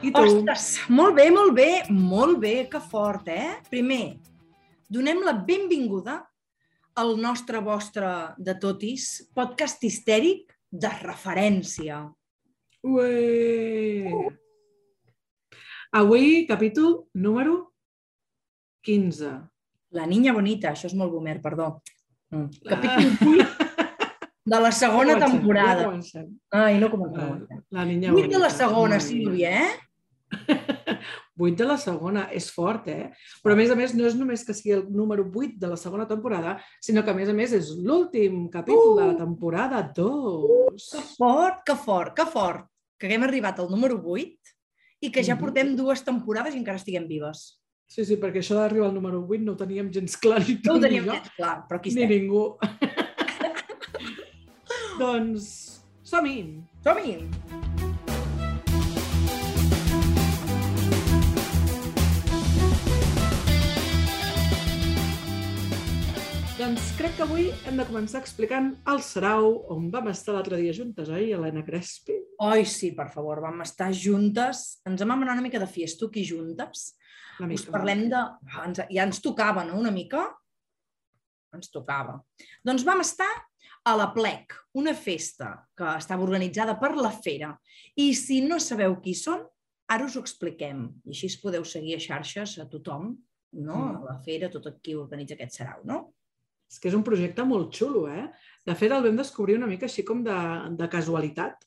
I tu? Ostres, molt bé, molt bé, molt bé, que fort, eh? Primer, donem la benvinguda al nostre vostre de totis podcast histèric de referència. Ué! Avui, capítol número 15. La niña bonita, això és molt boomer, perdó. Mm. Capítol 8 de la segona comencem, temporada. Ja comencem. Ai, no comencem. La, la niña 8 de la segona. Sílvia, eh? 8 de la segona, és fort, eh? Però a més a més no és només que sigui el número 8 de la segona temporada, sinó que a més a més és l'últim capítol de la temporada 2. Que fort, que fort, que fort, que haguem arribat al número 8 i que ja portem dues temporades i encara estiguem vives. Sí, sí, perquè això d'arribar al número 8 no ho teníem gens clar ni No ho ni teníem jo, gens clar, però aquí ni estem. ningú. doncs som-hi! Som-hi! Doncs crec que avui hem de començar explicant el Sarau, on vam estar l'altre dia juntes, oi, Helena Crespi? Oi, sí, per favor, vam estar juntes. Ens vam anar una mica de fiesto aquí juntes. Una Us parlem de... Ah, Ens, ja ens tocava, no?, una mica? Ens tocava. Doncs vam estar a la Plec, una festa que estava organitzada per la Fera. I si no sabeu qui són, ara us ho expliquem. I així es podeu seguir a xarxes a tothom, no? Mm. A la Fera, tot qui organitza aquest sarau, no? És que és un projecte molt xulo, eh? De fet, el vam descobrir una mica així com de, de casualitat,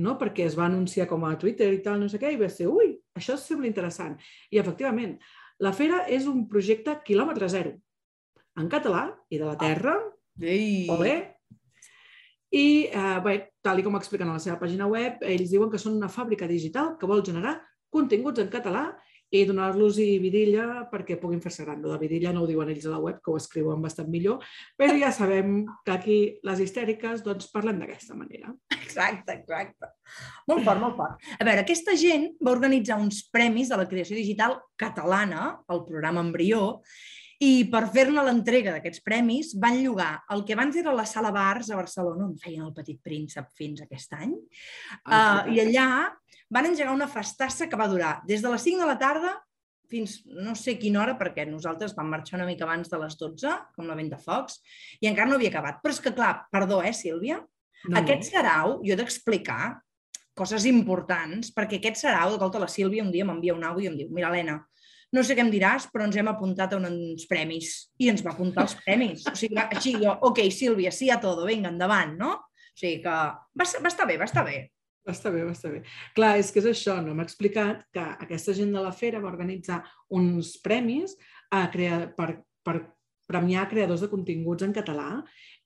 no? Perquè es va anunciar com a Twitter i tal, no sé què, i va ser, ui, això sembla interessant. I, efectivament, la Fera és un projecte quilòmetre zero, en català i de la terra, Ei! Olé. I, eh, bé, tal com expliquen a la seva pàgina web, ells diuen que són una fàbrica digital que vol generar continguts en català i donar-los-hi vidilla perquè puguin fer-se gran. Lo de vidilla no ho diuen ells a la web, que ho escriuen bastant millor, però ja sabem que aquí les histèriques doncs, parlem d'aquesta manera. Exacte, exacte. Molt fort, molt fort. A veure, aquesta gent va organitzar uns premis de la creació digital catalana, el programa Embrió, i per fer-ne l'entrega d'aquests premis van llogar el que abans era la Sala Bars a Barcelona, on feien el Petit Príncep fins aquest any, uh, i allà van engegar una festassa que va durar des de les 5 de la tarda fins no sé quina hora, perquè nosaltres vam marxar una mica abans de les 12, com la vent de focs, i encara no havia acabat. Però és que, clar, perdó, eh, Sílvia? No, Aquest sarau, jo he d'explicar coses importants, perquè aquest sarau, d'escolta, la Sílvia un dia m'envia un àudio i em diu, mira, Helena, no sé què em diràs, però ens hem apuntat a uns premis. I ens va apuntar els premis. O sigui, així jo, ok, Sílvia, sí a todo, vinga, endavant, no? O sigui que va, va estar bé, va estar bé. Va estar bé, va estar bé. Clar, és que és això, no? M'ha explicat que aquesta gent de la fera va organitzar uns premis a crear, per, per premiar creadors de continguts en català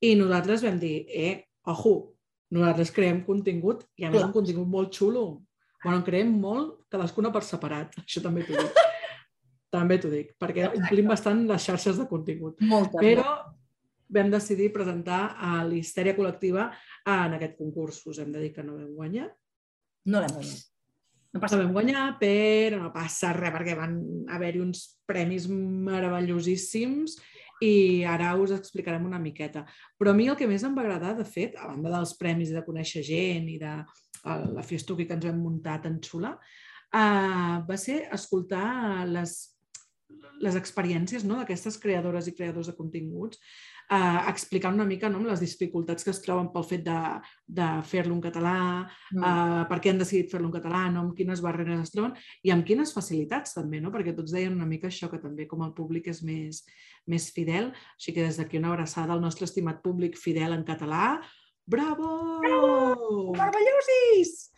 i nosaltres vam dir, eh, ojo, nosaltres creem contingut i a més un contingut molt xulo. Bueno, en creem molt, cadascuna per separat, això també t'ho dic. també t'ho dic, perquè omplim bastant les xarxes de contingut. Moltes. Però vam decidir presentar a l'Histèria Col·lectiva en aquest concurs. Us hem de dir que no vam guanyar, No l'hem guanyat. No no passa vam guanyar, però no passa res perquè van haver-hi uns premis meravellosíssims i ara us explicarem una miqueta. Però a mi el que més em va agradar, de fet, a banda dels premis i de conèixer gent i de eh, la festuqui que ens hem muntat en xula, eh, va ser escoltar les, les experiències no, d'aquestes creadores i creadors de continguts, eh, explicant una mica no, amb les dificultats que es troben pel fet de, de fer-lo en català, Mm. uh, per què han decidit fer-lo en català, no? amb quines barreres es troben i amb quines facilitats també, no? perquè tots deien una mica això, que també com el públic és més, més fidel, així que des d'aquí una abraçada al nostre estimat públic fidel en català. Bravo! Bravo! Meravellosis!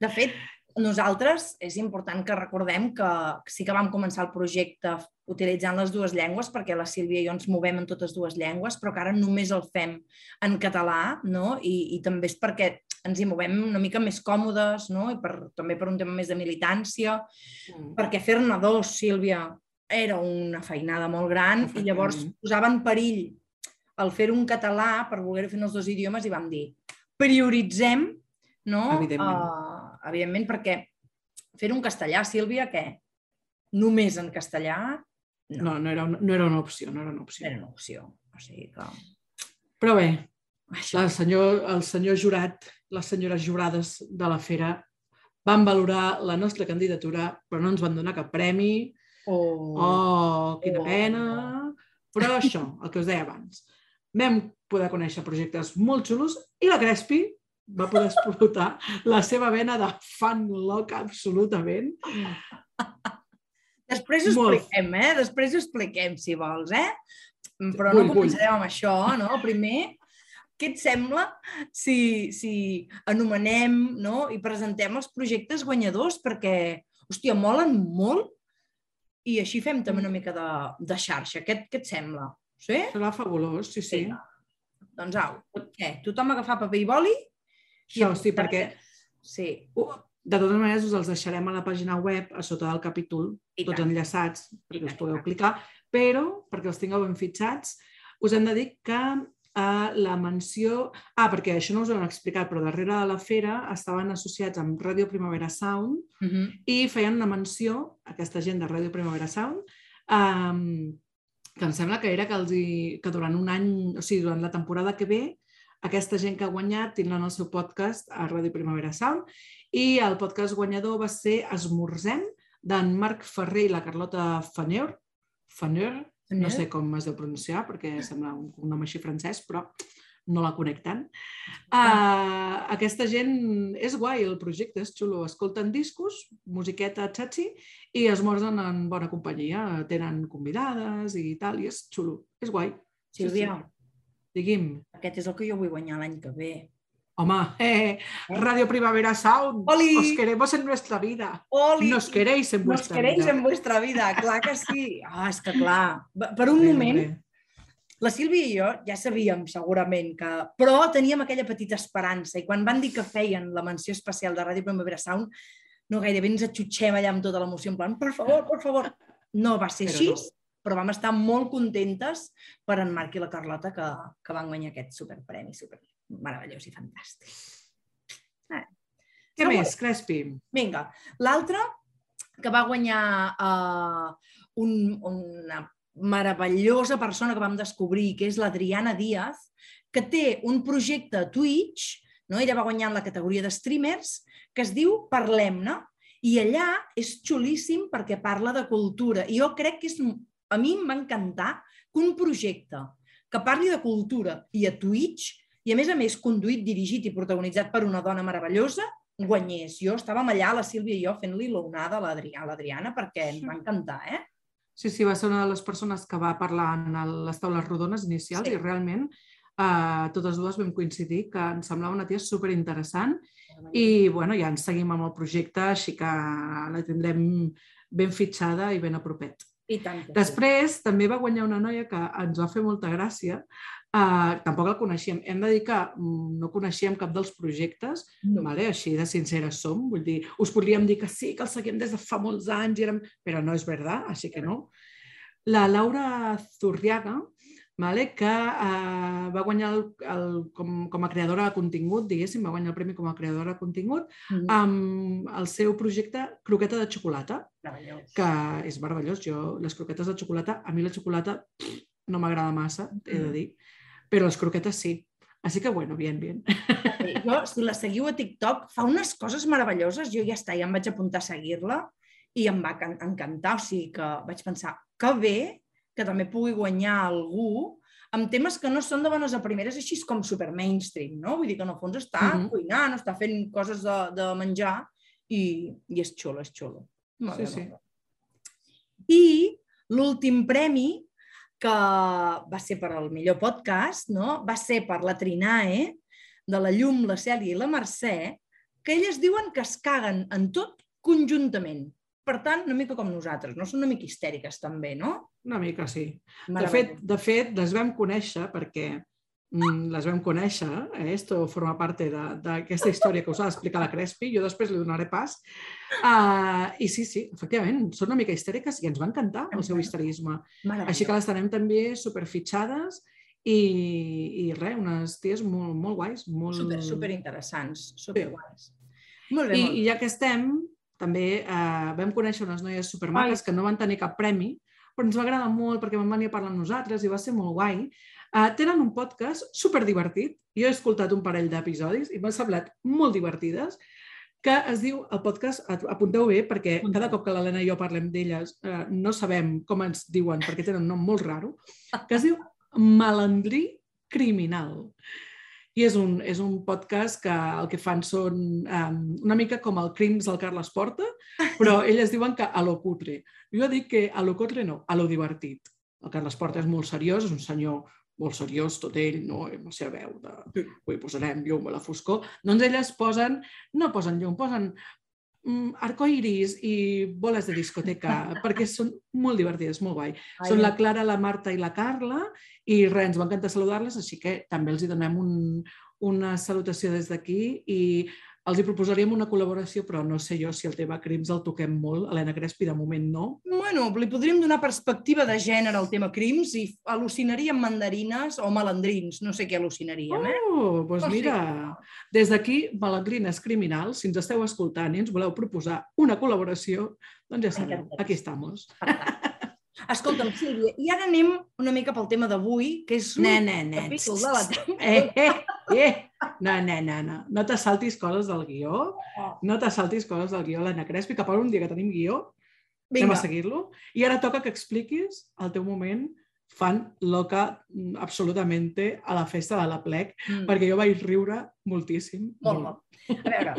De fet, nosaltres és important que recordem que sí que vam començar el projecte utilitzant les dues llengües, perquè la Sílvia i jo ens movem en totes dues llengües, però que ara només el fem en català, no? I, i també és perquè ens hi movem una mica més còmodes, no? I per, també per un tema més de militància, Mm. perquè fer-ne dos, Sílvia, era una feinada molt gran i llavors posava en perill el fer un català per voler fer en els dos idiomes i vam dir prioritzem, no? Evidentment. Uh, evidentment, perquè fer un castellà, Sílvia, què? Només en castellà? No, no era, una, no era una opció, no era una No opció. era una opció. O sigui que... Però bé, Això. El senyor, el senyor jurat, les senyores jurades de la fera van valorar la nostra candidatura, però no ens van donar cap premi. Oh. Oh, quina Oh. pena! Però això, el que us deia abans, vam poder conèixer projectes molt xulos i la Crespi va poder explotar la seva vena de fan loca absolutament. Després ho Molt. expliquem, eh? Després ho expliquem, si vols, eh? Però Vull, no vull. començarem amb això, no? Primer, què et sembla si, si anomenem no? i presentem els projectes guanyadors? Perquè, hòstia, molen molt i així fem també una mica de, de xarxa. Què, què et sembla? Sí? Serà fabulós, sí, sí. Vinga. Doncs au, què? Tothom agafar paper i boli? Això, sí, perquè Sí, de totes maneres us els deixarem a la pàgina web, a sota del capítol, I tots tant. enllaçats, I perquè tant, us i podeu clicar, però, perquè els tingueu ben fitxats, us hem de dir que uh, la menció... Ah, perquè això no us ho hem explicat, però darrere de la fera estaven associats amb Ràdio Primavera Sound uh -huh. i feien una menció, aquesta gent de Ràdio Primavera Sound, um, que em sembla que era que, els hi, que durant un any, o sigui, durant la temporada que ve, aquesta gent que ha guanyat tindran el seu podcast a Ràdio Primavera Sound i el podcast guanyador va ser Esmorzem, d'en Marc Ferrer i la Carlota Faneur. Faneur, no sé com es deu pronunciar perquè sembla un nom així francès, però no la connecten. Uh, aquesta gent és guai, el projecte és xulo. Escolten discos, musiqueta xatxi i es morsen en bona companyia. Tenen convidades i tal, i és xulo. És guai. Sí, Sílvia, sí. Digui'm. aquest és el que jo vull guanyar l'any que ve. Home, eh, Radio Primavera Sound, Oli! os queremos en nuestra vida. Oli! Nos queréis en Nos vuestra queréis vida. en vuestra vida, clar que sí. Ah, és que clar, per un Bé, moment, bé. la Sílvia i jo ja sabíem segurament que... Però teníem aquella petita esperança i quan van dir que feien la menció especial de Ràdio Primavera Sound, no gairebé ens atxutxem allà amb tota l'emoció, en plan, per favor, per favor. No va ser Però així, no. Però vam estar molt contentes per en Marc i la Carlota que, que van guanyar aquest superpremi, super meravellós i fantàstic. Què Següent. més, Crespi? Vinga, l'altre que va guanyar uh, un, una meravellosa persona que vam descobrir, que és l'Adriana Díaz, que té un projecte a Twitch, no? ella va guanyar en la categoria de streamers, que es diu Parlem-ne, i allà és xulíssim perquè parla de cultura. I jo crec que és, a mi em va encantar que un projecte que parli de cultura i a Twitch, i a més a més conduït, dirigit i protagonitzat per una dona meravellosa, guanyés. Jo estàvem allà, la Sílvia i jo, fent-li l'onada a l'Adriana perquè ens va encantar, eh? Sí, sí, va ser una de les persones que va parlar en el- les taules rodones inicials Sí. i realment eh, totes dues vam coincidir que ens semblava una tia superinteressant i bueno, ja ens seguim amb el projecte, així que la tindrem ben fitxada i ben a propet. I tant. Després també va guanyar una noia que ens va fer molta gràcia, uh, tampoc la coneixíem. Hem de dir que mm, no coneixíem cap dels projectes, No. vale? així de sinceres som, vull dir, us podríem dir que sí, que el seguim des de fa molts anys, i érem... però no és veritat, així que no. La Laura Zurriaga, vale? que uh, va guanyar el, el, com, com a creadora de contingut, diguéssim, va guanyar el premi com a creadora de contingut Mm, amb el seu projecte Croqueta de xocolata, que és meravellós. Jo, les croquetes de xocolata, a mi la xocolata pff, no m'agrada massa, he de Mm. dir, però les croquetes sí. Així que, bueno, bien, bien. Jo, si la seguiu a TikTok, fa unes coses meravelloses. Jo ja està, ja em vaig apuntar a seguir-la i em va can- encantar. O sigui que vaig pensar, que bé que també pugui guanyar algú amb temes que no són de bones a primeres, així com super mainstream, no? Vull dir que en el fons està Mhm. cuinant, està fent coses de, de menjar i, i és xulo, és xulo. Sí, sí. I l'últim premi, que va ser per al millor podcast, no? va ser per la Trinae, de la Llum, la Cèlia i la Mercè, que elles diuen que es caguen en tot conjuntament. Per tant, una mica com nosaltres, no? Són una mica histèriques també, no? Una mica sí. De fet, de fet, les vam conèixer perquè mm, les vam conèixer, eh? esto forma part d'aquesta història que us ha d'explicar la Crespi, jo després li donaré pas. Uh, I sí, sí, efectivament, són una mica histèriques i ens va encantar el seu histerisme. Així que les tenem també superfitxades i, i res, unes ties molt, molt guais. Molt... Super, super interessants, super guais. Molt bé, I, molt I ja que estem, també eh, vam conèixer unes noies supermaques Ai. que no van tenir cap premi, però ens va agradar molt perquè van venir a parlar amb nosaltres i va ser molt guai. Uh, tenen un podcast super divertit. Jo he escoltat un parell d'episodis i m'han semblat molt divertides que es diu, el podcast, apunteu bé, perquè cada cop que l'Helena i jo parlem d'elles eh, no sabem com ens diuen, perquè tenen un nom molt raro, que es diu Malandrí Criminal. I és un, és un podcast que el que fan són um, una mica com el Crims del Carles Porta, però elles diuen que a lo cutre. Jo dic que a lo cutre no, a lo divertit. El Carles Porta és molt seriós, és un senyor molt seriós, tot ell, no? amb la seva veu de avui posarem llum a la foscor, doncs elles posen, no posen llum, posen arcoiris i boles de discoteca, perquè són molt divertides, molt guai. Ai, són la Clara, la Marta i la Carla, i res, ens va encantar saludar-les, així que també els hi donem un, una salutació des d'aquí i els hi proposaríem una col·laboració, però no sé jo si el tema crims el toquem molt. Helena Crespi, de moment no. Bueno, li podríem donar perspectiva de gènere al tema crims i al·lucinaríem mandarines o malandrins. No sé què al·lucinaríem, eh? Oh, doncs mira, des d'aquí, malandrines criminals, si ens esteu escoltant i ens voleu proposar una col·laboració, doncs ja sabeu, aquí estamos. Escolta'm, Sílvia, i ara anem una mica pel tema d'avui, que és un ne, ne, capítol de la eh, eh, eh. No, no, no, no. No te saltis coses del guió. No te saltis coses del guió, l'Anna Crespi, que per un dia que tenim guió, Vinga. anem a seguir-lo. I ara toca que expliquis el teu moment fan loca mm, absolutament a la festa de la plec, mm. perquè jo vaig riure moltíssim. Molt, molt. A veure,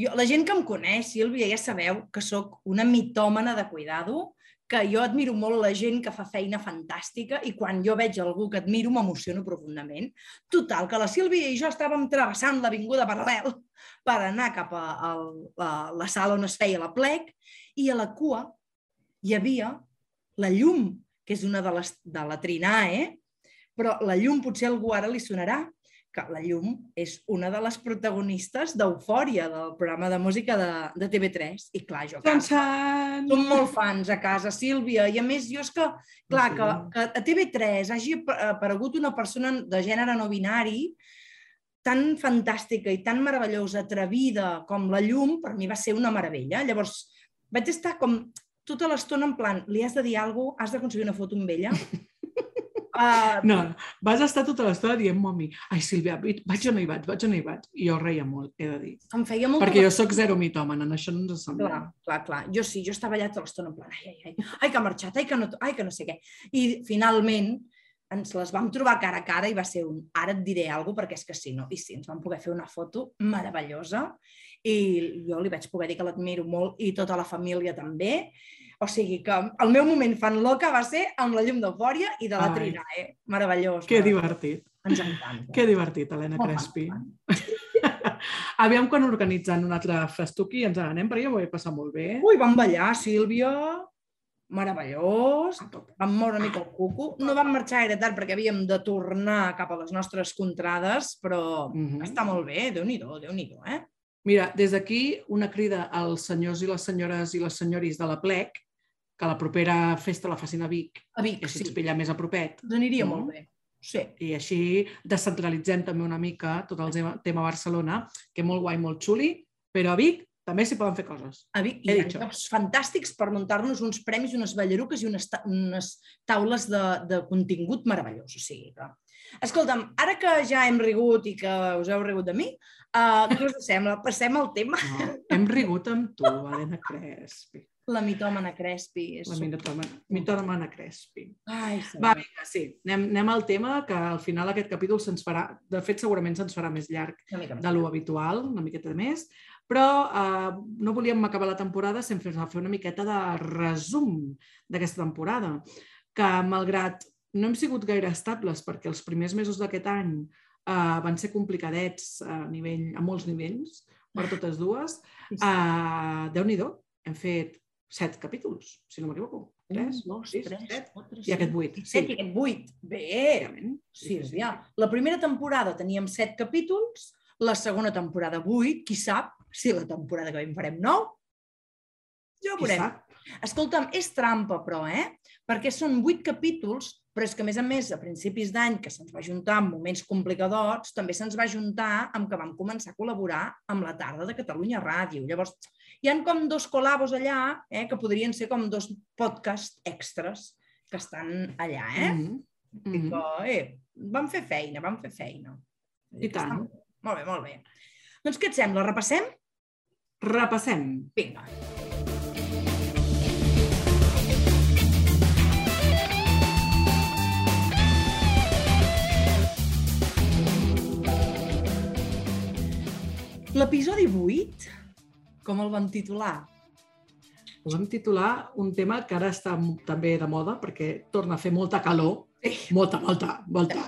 jo, la gent que em coneix, Sílvia, ja sabeu que sóc una mitòmana de cuidado, que jo admiro molt la gent que fa feina fantàstica i quan jo veig algú que admiro m'emociono profundament. Total, que la Sílvia i jo estàvem travessant l'Avinguda Paral·lel per anar cap a, a, la sala on es feia la plec i a la cua hi havia la llum, que és una de les de la Trinae, però la llum potser algú ara li sonarà, que la Llum és una de les protagonistes d'Eufòria, del programa de música de, de TV3. I clar, jo a casa, som molt fans a casa, Sílvia, i a més jo és que, clar, sí. que, que a TV3 hagi aparegut una persona de gènere no binari tan fantàstica i tan meravellosa, atrevida com la Llum, per mi va ser una meravella. Llavors, vaig estar com tota l'estona en plan, li has de dir alguna cosa, has d'aconseguir una foto amb ella, Uh, no, vas estar tota l'estona dient, mami, ai, Sílvia, vaig o no hi vaig, vaig o no hi vaig. I jo reia molt, he de dir. Em feia molt... Perquè jo sóc zero mitòmana, en això no ens sembla. Clar, clar, clar. Jo sí, jo estava allà tota l'estona en plan, ai, ai, ai, ai, que ha marxat, ai, que no, ai, que no sé què. I finalment ens les vam trobar cara a cara i va ser un ara et diré alguna perquè és que sí, no? I sí, ens vam poder fer una foto meravellosa i jo li vaig poder dir que l'admiro molt i tota la família també o sigui que el meu moment fan loca va ser amb la llum d'eufòria i de la Ai. Trina, eh? Meravellós. Que divertit. Ens encanta. Que divertit, Helena Molt Crespi. Aviam quan organitzen un altre festuqui ens n'anem, perquè jo ho he passat molt bé. Ui, vam ballar, Sílvia meravellós, vam moure una mica el cuco. No vam marxar gaire tard perquè havíem de tornar cap a les nostres contrades, però mm -hmm. està molt bé, déu nhi déu eh? Mira, des d'aquí una crida als senyors i les senyores i les senyoris de la plec que la propera festa la facin a Vic. A Vic, així sí. ens pilla més a propet. Ens aniria no? molt bé. Sí. I així descentralitzem també una mica tot el tema Barcelona, que molt guai, molt xuli, però a Vic també s'hi poden fer coses. A Vic hi ha llocs fantàstics per muntar-nos uns premis, unes ballaruques i unes, ta unes taules de, de contingut meravellós. O sigui que... Escolta'm, ara que ja hem rigut i que us heu rigut de mi, uh, què us sembla? Passem al tema. No, hem rigut amb tu, Helena Crespi. La mitòmana Crespi. És la mitòmana, mitòmana Crespi. Ai, sí. Va, vinga, sí. Anem, anem al tema, que al final aquest capítol se'ns farà, de fet segurament se'ns farà més llarg de lo habitual, una miqueta més, però eh, no volíem acabar la temporada sense fer una miqueta de resum d'aquesta temporada, que malgrat no hem sigut gaire estables perquè els primers mesos d'aquest any uh, van ser complicadets a, nivell, a molts nivells, per totes dues. Uh, Déu-n'hi-do, hem fet set capítols, si no m'equivoco. Tres, un, dos, sis, tres, set, quatre, i aquest vuit. Set sí. i aquest vuit. Bé! Sí, sí, sí. La primera temporada teníem set capítols, la segona temporada vuit, qui sap si la temporada que ve en farem nou? Ja ho veurem. Escolta'm, és trampa, però, eh? Perquè són vuit capítols, però és que, a més a més, a principis d'any, que se'ns va juntar amb moments complicadors, també se'ns va juntar amb que vam començar a col·laborar amb la tarda de Catalunya Ràdio. Llavors, hi han com dos col·labos allà, eh, que podrien ser com dos podcasts extras que estan allà, eh? Mm -hmm. I que, eh, vam fer feina, vam fer feina. I tant. Molt bé, molt bé. Doncs què et sembla? Repassem? Repassem. Vinga. L'episodi 8, com el van titular? Ho vam titular un tema que ara està també de moda perquè torna a fer molta calor. Molta, molta, molta.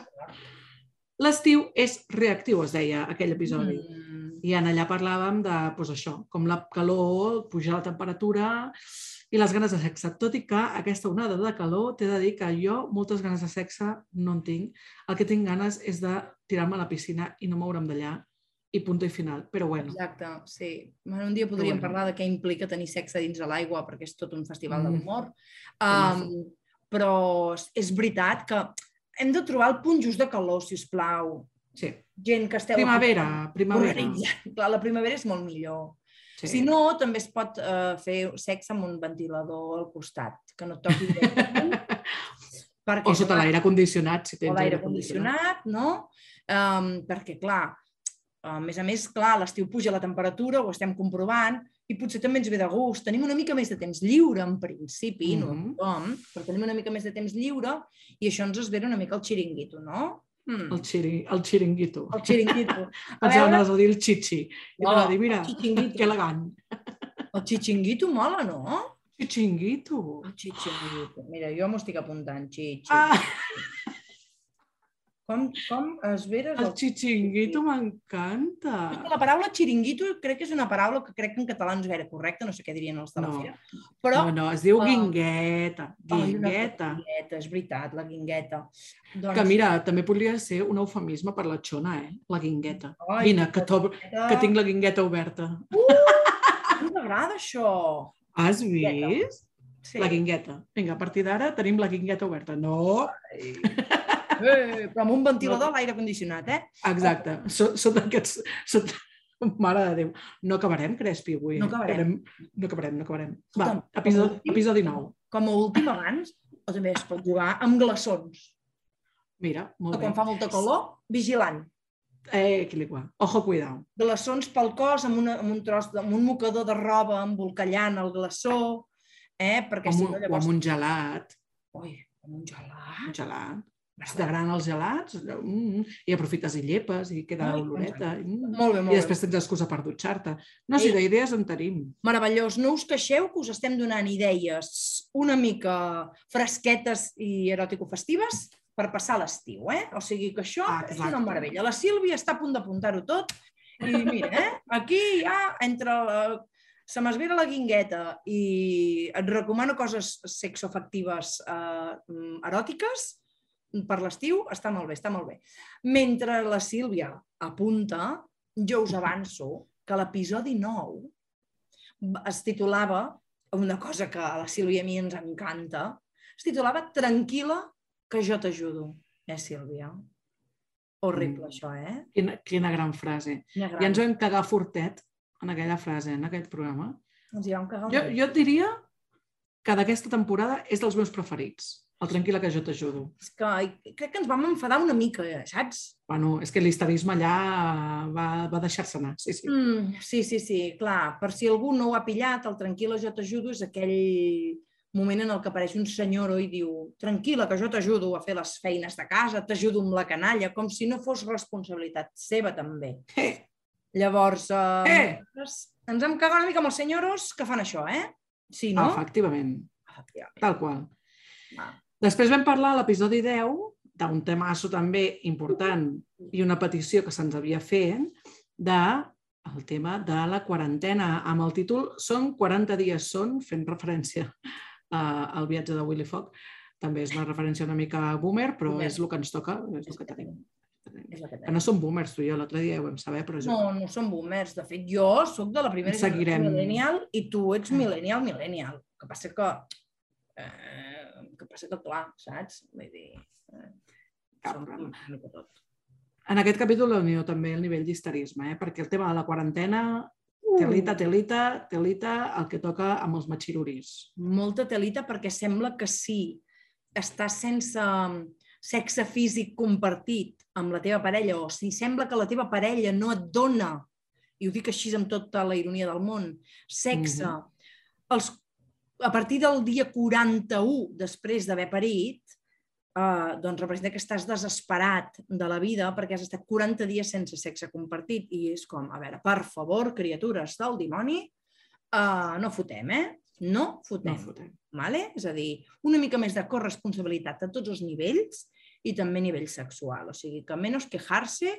L'estiu és reactiu, es deia aquell episodi. Mm, I en allà parlàvem de, doncs això, com la calor, pujar la temperatura i les ganes de sexe. Tot i que aquesta onada de calor t'he de dir que jo moltes ganes de sexe no en tinc. El que tinc ganes és de tirar-me a la piscina i no moure'm d'allà i punt i final. Però bueno, Exacte, sí. Bueno, un dia podríem bueno. parlar de què implica tenir sexe dins de l'aigua, perquè és tot un festival de Mm. l'humor. Temazo. Um, però és veritat que hem de trobar el punt just de calor, si us plau. sí. Gent que esteu... Primavera, primavera. Organitzant. Clar, la primavera és molt millor. Sí. Si no, també es pot uh, fer sexe amb un ventilador al costat, que no et toqui directament. perquè, O sota l'aire condicionat, si tens l'aire condicionat, no? Um, perquè, clar, a més a més, clar, l'estiu puja la temperatura, ho estem comprovant, i potser també ens ve de gust. Tenim una mica més de temps lliure, en principi, no Mhm. tothom, però tenim una mica més de temps lliure i això ens esvera una mica el xiringuito, no? Mm. El, xiri, el xiringuito. El xiringuito. A Pensava veure, a dir el xixi. I No, no, dir, mira, que elegant. el xixinguito mola, no? Xixinguito. El xixinguito. Mira, jo m'ho estic apuntant, xixi. Ah, Com, com es veres el el xixinguito m'encanta. La paraula xiringuito crec que és una paraula que crec que en català no és gaire correcta, no sé què dirien els de la No. fira. Però... No, no, es diu guingueta. Ai, una Guingueta. guingueta, és veritat, la guingueta. Doncs... Que mira, també podria ser un eufemisme per la xona, eh? La guingueta. Ai, Vine, que, guingueta. que tinc la guingueta oberta. No m'agrada això. Has Guingueta. vist? Sí. La guingueta. Vinga, a partir d'ara tenim la guingueta oberta. No, Eh, però amb un ventilador a l'aire condicionat, eh? exacte. So, sota aquests... Sota... Mare de Déu. No acabarem, Crespi, avui. No eh? acabarem. Quedem- No acabarem, no acabarem. Va, episodi, com episodi 9. Com a últim abans, o també es pot jugar amb glaçons. Mira, O molt bé. quan fa molta calor, vigilant. Eh, equilibra. Ojo, cuidao. glaçons pel cos amb, una, amb un tros, de, amb un mocador de roba embolcallant el glaçó, eh? perquè O si no o llavors... amb un gelat. Ui, amb un gelat. Un gelat. Gran els gelats mm, i aprofites i llepes i queda Ai, oloreta. Mm. Molt bé, molt I després tens excusa per dutxar-te. No, si Sí. d'idees en tenim. Meravellós. No us queixeu que us estem donant idees una mica fresquetes i eròtico-festives per passar l'estiu, eh? O sigui que això Ah, és una meravella. La Sílvia està a punt d'apuntar-ho tot i mira, eh? Aquí ja entre la... se m'esvera la guingueta i et recomano coses sexoafectives eh, mm, eròtiques per l'estiu, està molt bé, està molt bé. Mentre la Sílvia apunta, jo us avanço que l'episodi 9 es titulava, una cosa que a la Sílvia i a mi ens encanta, es titulava Tranquil·la, que jo t'ajudo. Eh, Sílvia? Horrible, Mm. això, eh? Quina, quina gran frase. Quina I ens vam cagar fortet en aquella frase, en aquell programa. Ens hi vam cagar Jo, jo diria que d'aquesta temporada és dels meus preferits. El Tranquil·la que jo t'ajudo. És que crec que ens vam enfadar una mica, eh, saps? Bueno, és que l'histerisme allà va, va deixar-se anar. Sí, sí. Mm, sí, sí, sí, clar. Per si algú no ho ha pillat, el Tranquil·la, jo t'ajudo és aquell moment en el que apareix un senyor i diu tranquil·la, que jo t'ajudo a fer les feines de casa, t'ajudo amb la canalla, com si no fos responsabilitat seva també. Eh, Llavors, eh, Eh! ens hem cagat una mica amb els senyoros que fan això, eh? Sí, no? Efectivament, Efectivament. tal qual. Va. Després vam parlar a l'episodi 10 d'un temasso també important i una petició que se'ns havia fet de el tema de la quarantena amb el títol Són 40 dies són, fent referència uh, al viatge de Willy Fogg. També és una referència una mica boomer, però Boomer. és el que ens toca, és el que tenim. Que Que no som boomers, tu i jo, l'altre dia ho vam saber, però és No, no som boomers. De fet, jo sóc de la primera Seguirem. generació millennial i tu ets millennial, millennial. El que passa que... Que passa que, clar, saps? Vull dir... Eh, som una mica tot. En aquest capítol unió també el nivell d'histerisme, eh? perquè el tema de la quarantena, telita, telita, telita, el que toca amb els matxiruris. Molta telita perquè sembla que sí, està sense, sexe físic compartit amb la teva parella o si sembla que la teva parella no et dona, i ho dic així amb tota la ironia del món, sexe, mm -hmm. els, a partir del dia 41 després d'haver parit, eh, doncs representa que estàs desesperat de la vida perquè has estat 40 dies sense sexe compartit i és com, a veure, per favor, criatures del dimoni, eh, no fotem, eh? No fotem. No fotem. Vale? És a dir, una mica més de corresponsabilitat a tots els nivells i també a nivell sexual. O sigui, que menys quejar-se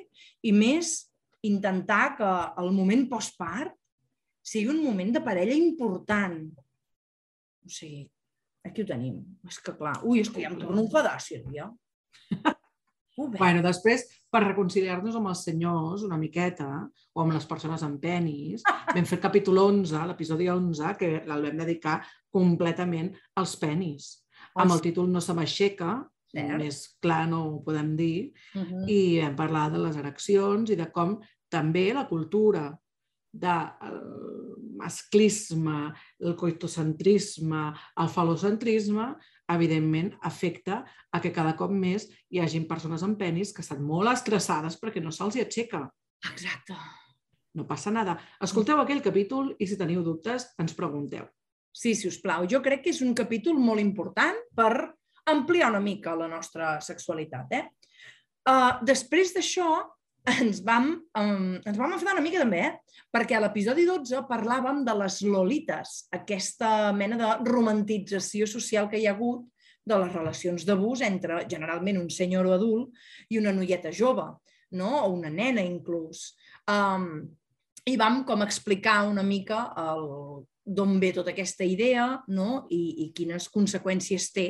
i més intentar que el moment postpart sigui un moment de parella important. O sigui, aquí ho tenim. És que clar, ui, és que ja em torno a enfadar, Sílvia. Bueno, després, per reconciliar-nos amb els senyors una miqueta, o amb les persones amb penis, vam fer el capítol 11, l'episodi 11, que el vam dedicar completament als penis. Amb el títol No se m'aixeca, més clar no ho podem dir, uh -huh. i hem parlat de les ereccions i de com també la cultura del masclisme, el coitocentrisme, el falocentrisme, evidentment afecta a que cada cop més hi hagin persones amb penis que estan molt estressades perquè no se'ls aixeca. Exacte. No passa nada. Escolteu aquell capítol i si teniu dubtes ens pregunteu. Sí, si us plau. Jo crec que és un capítol molt important per ampliar una mica la nostra sexualitat. Eh? Uh, després d'això, ens vam, um, ens vam enfadar una mica també, eh? perquè a l'episodi 12 parlàvem de les lolites, aquesta mena de romantització social que hi ha hagut de les relacions d'abús entre generalment un senyor o adult i una noieta jove, no? o una nena inclús. Um, I vam com explicar una mica d'on ve tota aquesta idea no? I, i quines conseqüències té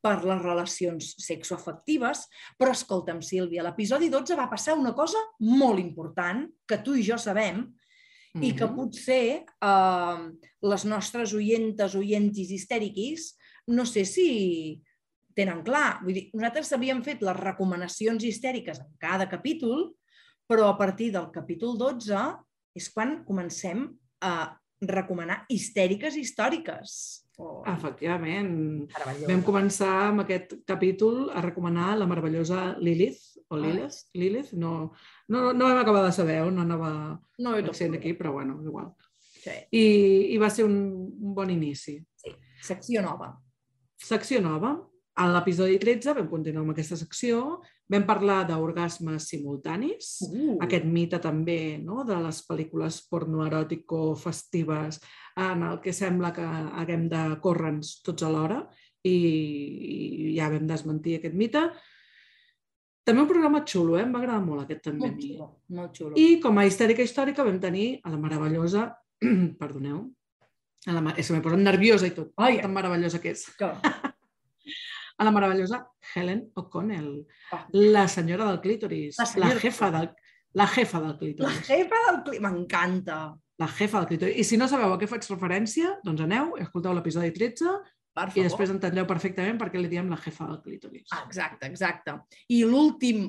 per les relacions sexoafectives, però escolta'm, Sílvia, l'episodi 12 va passar una cosa molt important que tu i jo sabem mm -hmm. i que mm-hmm. potser eh, les nostres oientes, oientis histèriquis, no sé si tenen clar. Vull dir, nosaltres havíem fet les recomanacions histèriques en cada capítol, però a partir del capítol 12 és quan comencem a recomanar histèriques històriques. Oh. Efectivament. Vam començar amb aquest capítol a recomanar la meravellosa Lilith, o Lilith, ah. Lilith, no, no, no vam acabar de saber on anava no, l'accent aquí, però bueno, igual. Sí. I, I va ser un, un bon inici. Sí, secció nova. Secció nova. A l'episodi 13 vam continuar amb aquesta secció, vam parlar d'orgasmes simultanis, uh. aquest mite també no? de les pel·lícules pornoeròtico-festives en el que sembla que haguem de córrer-nos tots alhora i, i ja vam desmentir aquest mite. També un programa xulo, eh? em va agradar molt aquest també. Molt xulo, molt xulo. I com a histèrica històrica vam tenir a la meravellosa, perdoneu, a la, és que m'he posat nerviosa i tot, Ai, tan meravellosa que és. Que... a la meravellosa Helen O'Connell, oh. la senyora del clítoris, la, senyora... la jefa del, la jefa del clítoris. La jefa del clítoris, m'encanta. La jefa del clítoris. I si no sabeu a què faig referència, doncs aneu, escolteu l'episodi 13 i després entendreu perfectament per què li diem la jefa del clítoris. Ah, exacte, exacte. I l'últim,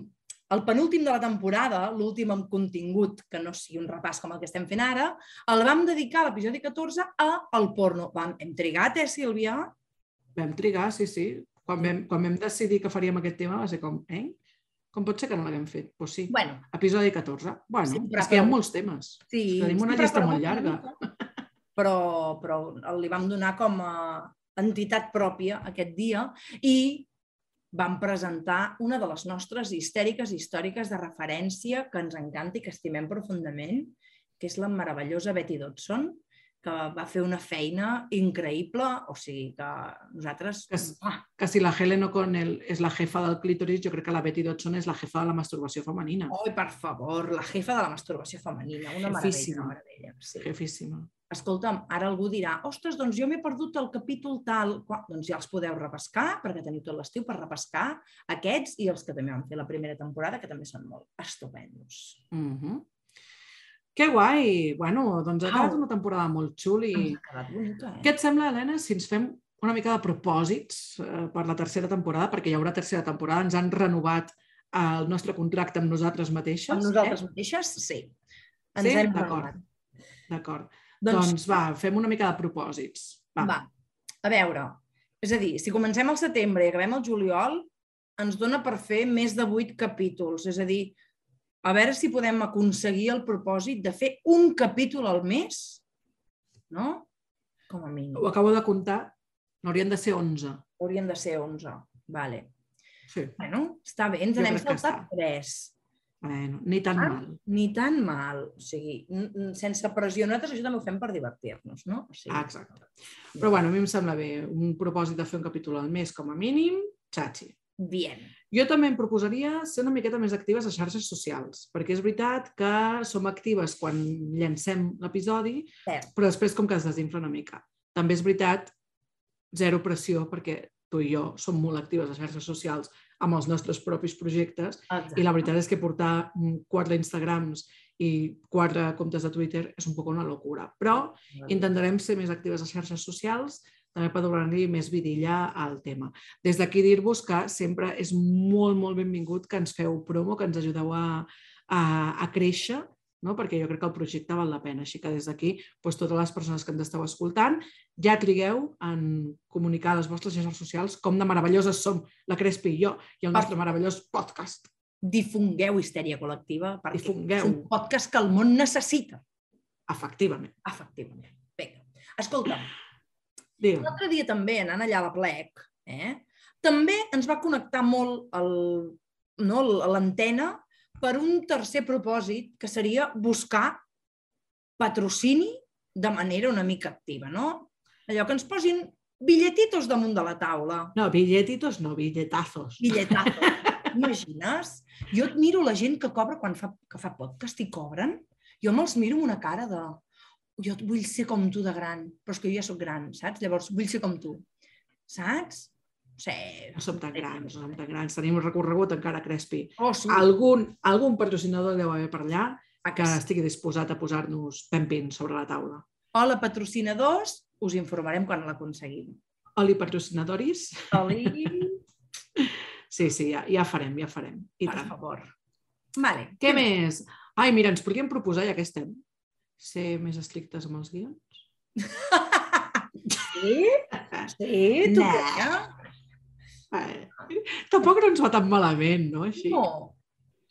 el penúltim de la temporada, l'últim amb contingut, que no sigui un repàs com el que estem fent ara, el vam dedicar a l'episodi 14 a el porno. Vam, hem trigat, eh, Sílvia? Vam trigar, sí, sí. Quan vam, quan vam decidir que faríem aquest tema va ser com, eh? Com pot ser que no l'haguem fet? Doncs pues sí. Bueno. Episodi 14. Bueno, és que hi ha molts temes. Sí. Tenim una llista molt llarga. Però, però li vam donar com a entitat pròpia aquest dia i vam presentar una de les nostres histèriques històriques de referència que ens encanta i que estimem profundament, que és la meravellosa Betty Dodson, que va fer una feina increïble, o sigui que nosaltres... Que, ah. que si la Helen O'Connell és la jefa del clítoris, jo crec que la Betty Dodson és la jefa de la masturbació femenina. Oi, per favor, la jefa de la masturbació femenina, una Jefíssima. meravella. Sí. Jefíssima. Escolta'm, ara algú dirà, ostres, doncs jo m'he perdut el capítol tal. Doncs ja els podeu repescar, perquè teniu tot l'estiu per repescar aquests i els que també van fer la primera temporada, que també són molt estupendos. Mm -hmm. Que guai! Bueno, doncs ha quedat una temporada molt xuli. Ha quedat bonica, eh? Què et sembla, Helena, si ens fem una mica de propòsits eh, per la tercera temporada, perquè hi haurà tercera temporada, ens han renovat el nostre contracte amb nosaltres mateixes. Amb nosaltres eh? mateixes, sí. Ens sí? D'acord. D'acord. Doncs... doncs va, fem una mica de propòsits. Va. va. A veure, és a dir, si comencem al setembre i acabem al juliol, ens dona per fer més de vuit capítols. És a dir, a veure si podem aconseguir el propòsit de fer un capítol al mes, no? Com a mínim. Ho acabo de comptar, n'haurien de ser 11. Haurien de ser 11. Vale. Sí. Bueno, està bé, ens n'hem saltat està. tres. Bueno, ni tan Ah. mal. Ni tan mal. O sigui, sense pressió. Nosaltres això també ho fem per divertir-nos, no? O sigui, Ah, exacte. Però bueno, a mi em sembla bé. Un propòsit de fer un capítol al mes com a mínim, xachi. Bien. Jo també em proposaria ser una miqueta més actives a xarxes socials, perquè és veritat que som actives quan llancem l'episodi, però després com que es desinfla una mica. També és veritat, zero pressió, perquè tu i jo som molt actives a xarxes socials amb els nostres propis projectes Exacte. i la veritat és que portar quatre Instagrams i quatre comptes de Twitter és un poc una locura. Però intentarem ser més actives a xarxes socials, també per donar-li més vidilla al tema. Des d'aquí dir-vos que sempre és molt, molt benvingut que ens feu promo, que ens ajudeu a, a, a créixer, no? perquè jo crec que el projecte val la pena. Així que des d'aquí, doncs, totes les persones que ens esteu escoltant, ja trigueu en comunicar a les vostres xarxes socials com de meravelloses som la Crespi i jo i el nostre meravellós podcast. Difongueu histèria col·lectiva perquè Difongueu. és un podcast que el món necessita. Efectivament. Efectivament. Vinga. Escolta, Digue'm. L'altre dia també, anant allà a la plec, eh, també ens va connectar molt el, no, l'antena per un tercer propòsit, que seria buscar patrocini de manera una mica activa, no? Allò que ens posin billetitos damunt de la taula. No, billetitos no, billetazos. Billetazos. Imagines? Jo admiro la gent que cobra quan fa, que fa podcast i cobren. Jo me'ls miro amb una cara de... Jo vull ser com tu de gran, però és que jo ja sóc gran, saps? Llavors vull ser com tu. Saps? Sí. No som tan grans, no som tan grans. Tenim recorregut encara, Crespi. Oh, sí. Algun, algun patrocinador deu haver per allà que estigui disposat a posar-nos pempins sobre la taula. Hola, patrocinadors, us informarem quan l'aconseguim. Oli patrocinadoris? Oli, Sí, sí, ja, ja farem, ja farem. I per tant. favor. Vale. Què més? Ai, mira, ens podríem proposar, ja que estem, ser més estrictes amb els guions? Sí? Sí? Tu No. creus? Tampoc no ens va tan malament, no? Així. No.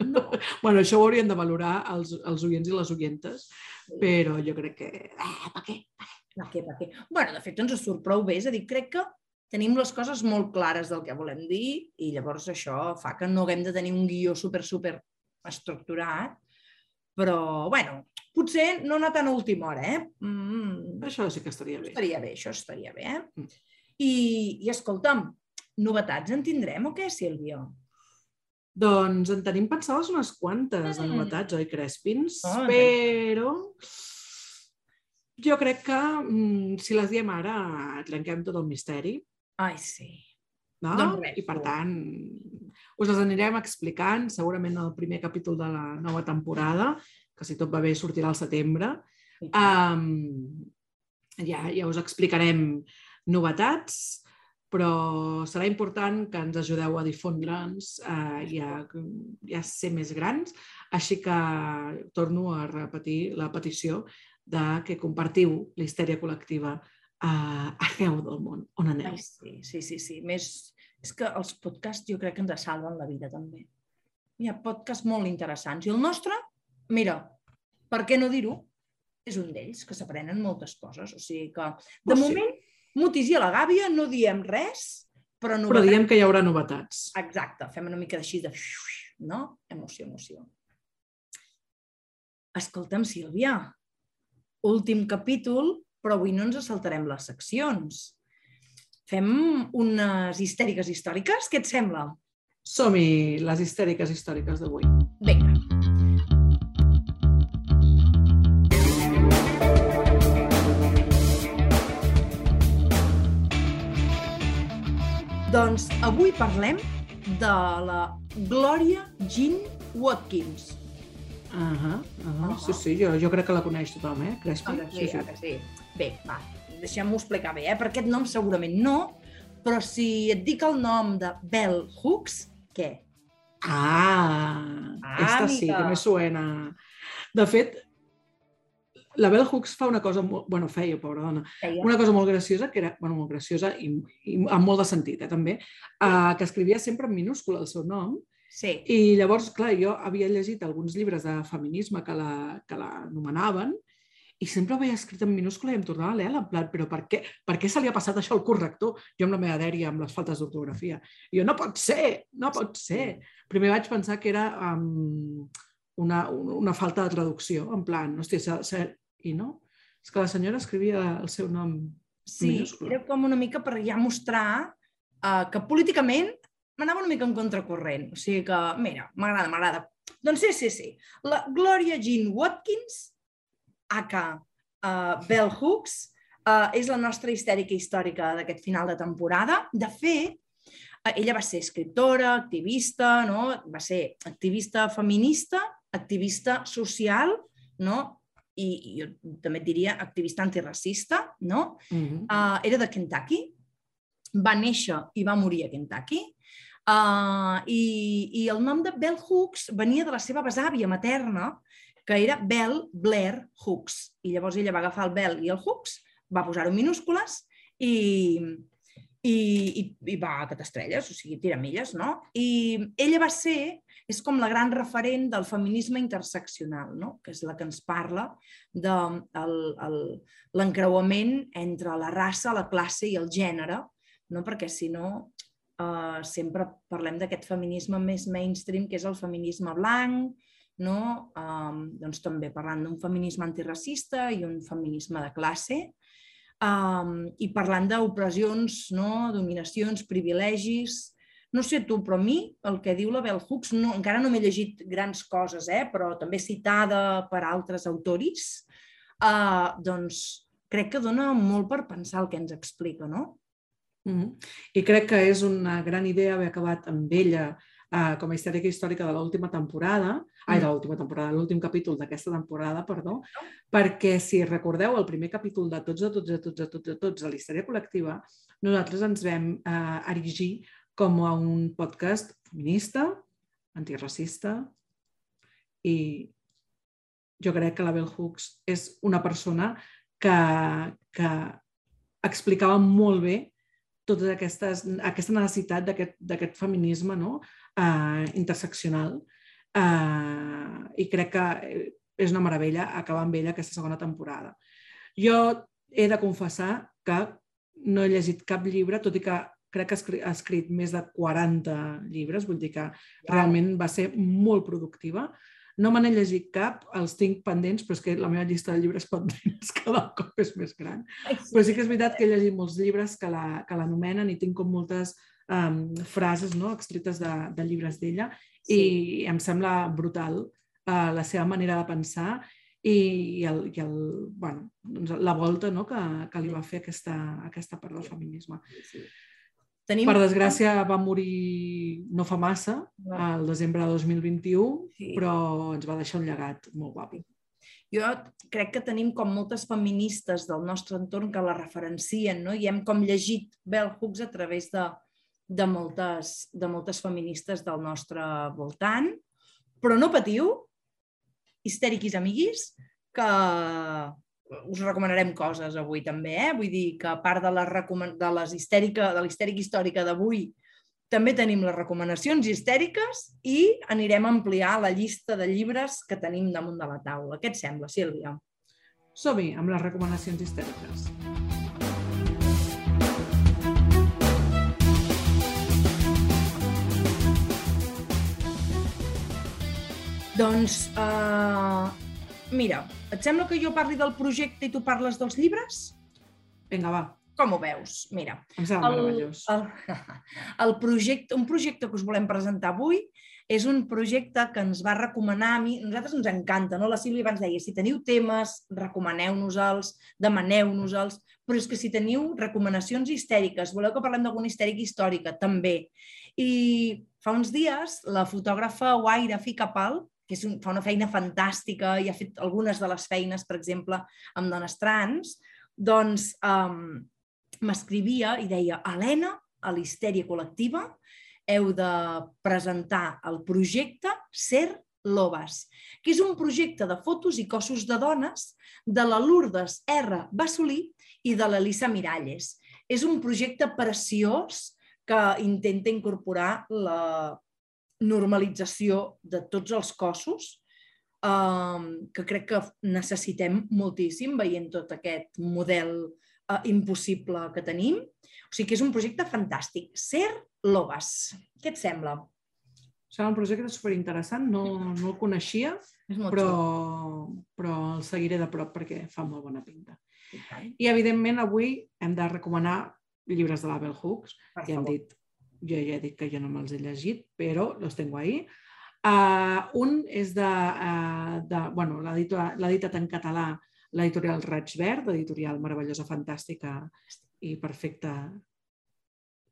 No. Bueno, això ho haurien de valorar els, els oients i les oientes, però jo crec que... Eh, per què? Per què, per què? bueno, de fet, ens surt prou bé. És a dir, crec que tenim les coses molt clares del que volem dir i llavors això fa que no haguem de tenir un guió super, super estructurat. Però, bueno, potser no anar tan a última hora, eh? Mm, Això sí que estaria bé. estaria bé, això estaria bé, eh? Mm. I, I escolta'm, novetats en tindrem o què, Sílvia? Doncs en tenim pensades unes quantes de Mm. novetats, oi, Crespins? Oh, Però jo crec que mm, si les diem ara trenquem tot el misteri. Ai, sí. No? Doncs res, I per tant, us les anirem explicant segurament al primer capítol de la nova temporada, que si tot va bé sortirà al setembre. Um, ja, ja us explicarem novetats, però serà important que ens ajudeu a difondre'ns uh, i, a, i a ser més grans. Així que torno a repetir la petició de que compartiu la histèria col·lectiva uh, arreu del món, on aneu. Sí, sí, sí, sí. Més, és que els podcasts jo crec que ens salven la vida també. Hi ha podcasts molt interessants. I el nostre, mira, per què no dir-ho? És un d'ells, que s'aprenen moltes coses. O sigui que, de Oh, sí. moment, Mutis i a la Gàbia no diem res, però no Però diem que hi haurà novetats. Exacte, fem una mica d'així de... No? Emoció, emoció. Escolta'm, Sílvia, últim capítol, però avui no ens saltarem les seccions. Fem unes histèriques històriques? Què et sembla? Som-hi, les histèriques històriques d'avui. Vinga. Doncs avui parlem de la Gloria Jean Watkins. Uh -huh, uh -huh. Ah. Sí, sí, jo, jo crec que la coneix tothom, eh? Crespi? Ah, sí, ah, que sí. Bé, va, deixem-ho explicar bé, eh? Per aquest nom segurament no, però si et dic el nom de Bell Hooks, què? Ah, Ah, esta sí, amiga. que me suena. De fet, la Bell Hooks fa una cosa molt... Bueno, feia, pobra dona. Feia. Una cosa molt graciosa, que era... Bueno, molt graciosa i, i amb molt de sentit, eh, també. Uh, que escrivia sempre en minúscula el seu nom. Sí. I llavors, clar, jo havia llegit alguns llibres de feminisme que la, que la nomenaven i sempre ho veia escrit en minúscula i em tornava a leer en plan, però per què, per què se li ha passat això al corrector? Jo amb la meva dèria, amb les faltes d'ortografia. I jo, no pot ser, no pot ser. Primer vaig pensar que era um, una, una falta de traducció, en plan, hòstia, se, se... i no? És que la senyora escrivia el seu nom Sí, minúscula. era com una mica per ja mostrar uh, que políticament m'anava una mica en contracorrent. O sigui que, mira, m'agrada, m'agrada. Doncs sí, sí, sí. La Gloria Jean Watkins, aka uh, Bell Hooks, uh, és la nostra histèrica històrica d'aquest final de temporada. De fet, uh, ella va ser escriptora, activista, no? va ser activista feminista, activista social, no? I, i jo també et diria activista antiracista, no? Mm -hmm. Uh, era de Kentucky, va néixer i va morir a Kentucky, uh, i, i el nom de Bell Hooks venia de la seva besàvia materna, que era Bell Blair Hooks. I llavors ella va agafar el Bell i el Hooks, va posar-ho minúscules i, i, i, i va a catastrelles, o sigui, tiramilles, no? I ella va ser, és com la gran referent del feminisme interseccional, no? que és la que ens parla de l'encreuament entre la raça, la classe i el gènere, no? perquè si no eh, sempre parlem d'aquest feminisme més mainstream, que és el feminisme blanc, no? Um, doncs també parlant d'un feminisme antiracista i un feminisme de classe, um, i parlant d'opressions, no? dominacions, privilegis... No sé tu, però a mi el que diu la Bell Hooks, no, encara no m'he llegit grans coses, eh? però també citada per altres autoris, uh, doncs crec que dona molt per pensar el que ens explica, no? Mm -hmm. I crec que és una gran idea haver acabat amb ella uh, com a histèrica històrica de l'última temporada, ai, de l'última temporada, l'últim capítol d'aquesta temporada, perdó, perquè si recordeu el primer capítol de tots, de tots, de tots, de tots, de tots, de la història col·lectiva, nosaltres ens vam uh, erigir com a un podcast feminista, antiracista, i jo crec que la Bell Hooks és una persona que, que explicava molt bé tota aquestes, aquesta necessitat d'aquest feminisme no? uh, interseccional uh, i crec que és una meravella acabar amb ella aquesta segona temporada. Jo he de confessar que no he llegit cap llibre, tot i que crec que ha escrit, més de 40 llibres, vull dir que realment va ser molt productiva. No me n'he llegit cap, els tinc pendents, però és que la meva llista de llibres pendents cada cop és més gran. Però sí que és veritat que he llegit molts llibres que la- que l'anomenen i tinc com moltes um, frases no, extretes de, de llibres d'ella i em sembla brutal uh, la seva manera de pensar i, i, el, i el, bueno, doncs la volta no, que, que li va fer aquesta, aquesta part del feminisme. Tenim... Per desgràcia va morir no fa massa, al desembre de 2021, Sí. però ens va deixar un llegat molt guapo. Jo crec que tenim com moltes feministes del nostre entorn que la referencien, no? I hem com llegit Bell Hooks a través de, de, moltes, de moltes feministes del nostre voltant. Però no patiu, histèriquis amiguis, que us recomanarem coses avui també, eh? Vull dir que a part de, recoman... de les histèrica, de l'histèrica històrica d'avui, també tenim les recomanacions histèriques i anirem a ampliar la llista de llibres que tenim damunt de la taula. Què et sembla, Sílvia? Som-hi amb les recomanacions histèriques. Doncs, uh, mira, et sembla que jo parli del projecte i tu parles dels llibres? Vinga, va, Com ho veus? Mira, em sembla meravellós. el, el projecte, un projecte que us volem presentar avui és un projecte que ens va recomanar a mi, nosaltres ens encanta, no? La Sílvia abans deia, si teniu temes, recomaneu-nos-els, demaneu-nos-els, però és que si teniu recomanacions histèriques, voleu que parlem d'alguna histèrica històrica, també. I fa uns dies, la fotògrafa Waira Ficapal, que és un, fa una feina fantàstica i ha fet algunes de les feines, per exemple, amb dones trans, doncs um, m'escrivia i deia, Helena, a l'histèria col·lectiva, heu de presentar el projecte Ser Lobes, que és un projecte de fotos i cossos de dones de la Lourdes R. Bassolí i de l'Elisa Miralles. És un projecte preciós que intenta incorporar la normalització de tots els cossos, um, que crec que necessitem moltíssim veient tot aquest model uh, impossible que tenim. O sigui que és un projecte fantàstic. Ser Lobes. Què et sembla? Serà un projecte superinteressant, no, no el coneixia, però, però el seguiré de prop perquè fa molt bona pinta. I, evidentment, avui hem de recomanar llibres de la Bell Hooks, que hem dit, jo ja he dit que jo no me'ls he llegit, però los tengo ahí. Uh, un és de, uh, de bueno, l'ha editat en català l'editorial Raig Verd, editorial meravellosa, fantàstica i perfecta,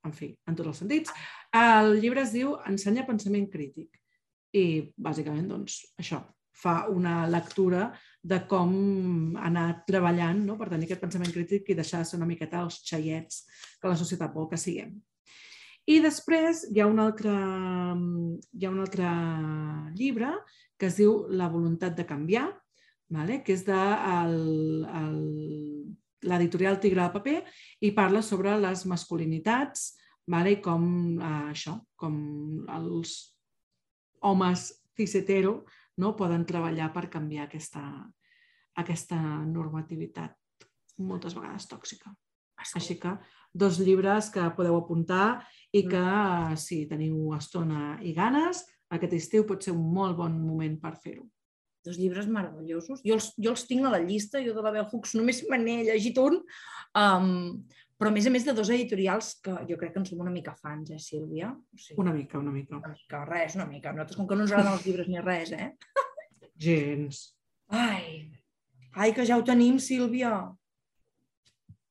en fi, en tots els sentits. El llibre es diu Ensenya pensament crític i, bàsicament, doncs, això, fa una lectura de com anar treballant no? per tenir aquest pensament crític i deixar de ser una miqueta els xaiets que la societat vol que siguem. I després hi ha un altre, hi ha un altre llibre que es diu La voluntat de canviar, vale? que és de l'editorial Tigre de Paper i parla sobre les masculinitats vale? i com eh, això, com els homes cis-hetero no? poden treballar per canviar aquesta, aquesta normativitat moltes vegades tòxica. Així que dos llibres que podeu apuntar i que, si teniu estona i ganes, aquest estiu pot ser un molt bon moment per fer-ho dos llibres meravellosos. Jo els, jo els tinc a la llista, jo de la Bell Hooks només me n'he llegit un, um, però a més a més de dos editorials que jo crec que en som una mica fans, eh, Sílvia? O sigui, una mica, una mica. Una mica, res, una mica. Nosaltres com que no ens agraden els llibres ni res, eh? Gens. Ai, ai, que ja ho tenim, Sílvia.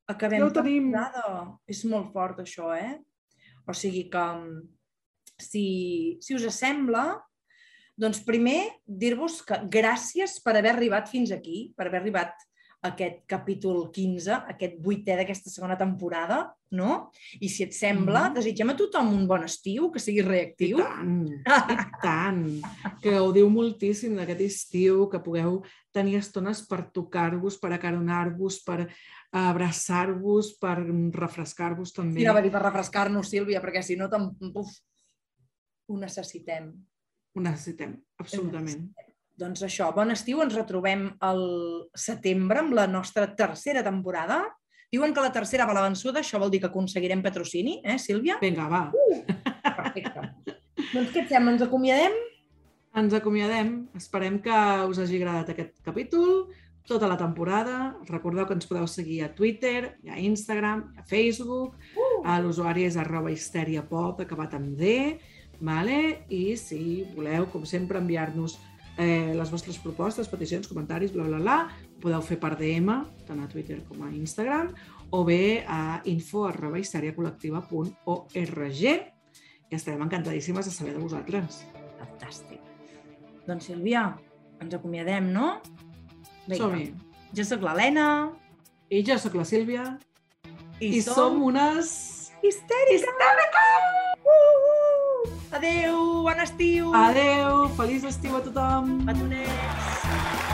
Acabem ja ho tenim. És molt fort, això, eh? O sigui que, si, si us sembla, doncs primer, dir-vos que gràcies per haver arribat fins aquí, per haver arribat aquest capítol 15, aquest vuitè d'aquesta segona temporada, no? I si et sembla, mm desitgem a tothom un bon estiu, que sigui reactiu. I tant, i tant. Que gaudiu moltíssim d'aquest estiu, que pugueu tenir estones per tocar-vos, per acaronar-vos, per abraçar-vos, per refrescar-vos també. I no per refrescar-nos, Sílvia, perquè si no, uf, ho necessitem. Ho necessitem, absolutament. Doncs això, bon estiu, ens retrobem al setembre amb la nostra tercera temporada. Diuen que la tercera va a la vençuda, això vol dir que aconseguirem patrocini, eh, Sílvia? Vinga, va. Uh, perfecte. doncs què et sembla, ens acomiadem? Ens acomiadem. Esperem que us hagi agradat aquest capítol, tota la temporada. Recordeu que ens podeu seguir a Twitter, a Instagram, a Facebook. Uh. L'usuari és arroba histeriapop, acabat amb D Vale? I si voleu, com sempre, enviar-nos eh, les vostres propostes, peticions, comentaris, bla, bla, bla, podeu fer per DM, tant a Twitter com a Instagram, o bé a info arroba històriacol·lectiva.org i estarem encantadíssimes de saber de vosaltres. Fantàstic. Doncs, Sílvia, ens acomiadem, no? Som-hi. Jo sóc l'Helena. I jo sóc la Sílvia. I, I som... som unes... Histèriques! Histèriques! Uh, uh! Adeu, bon estiu! Adeu, feliç estiu a tothom! Petonets!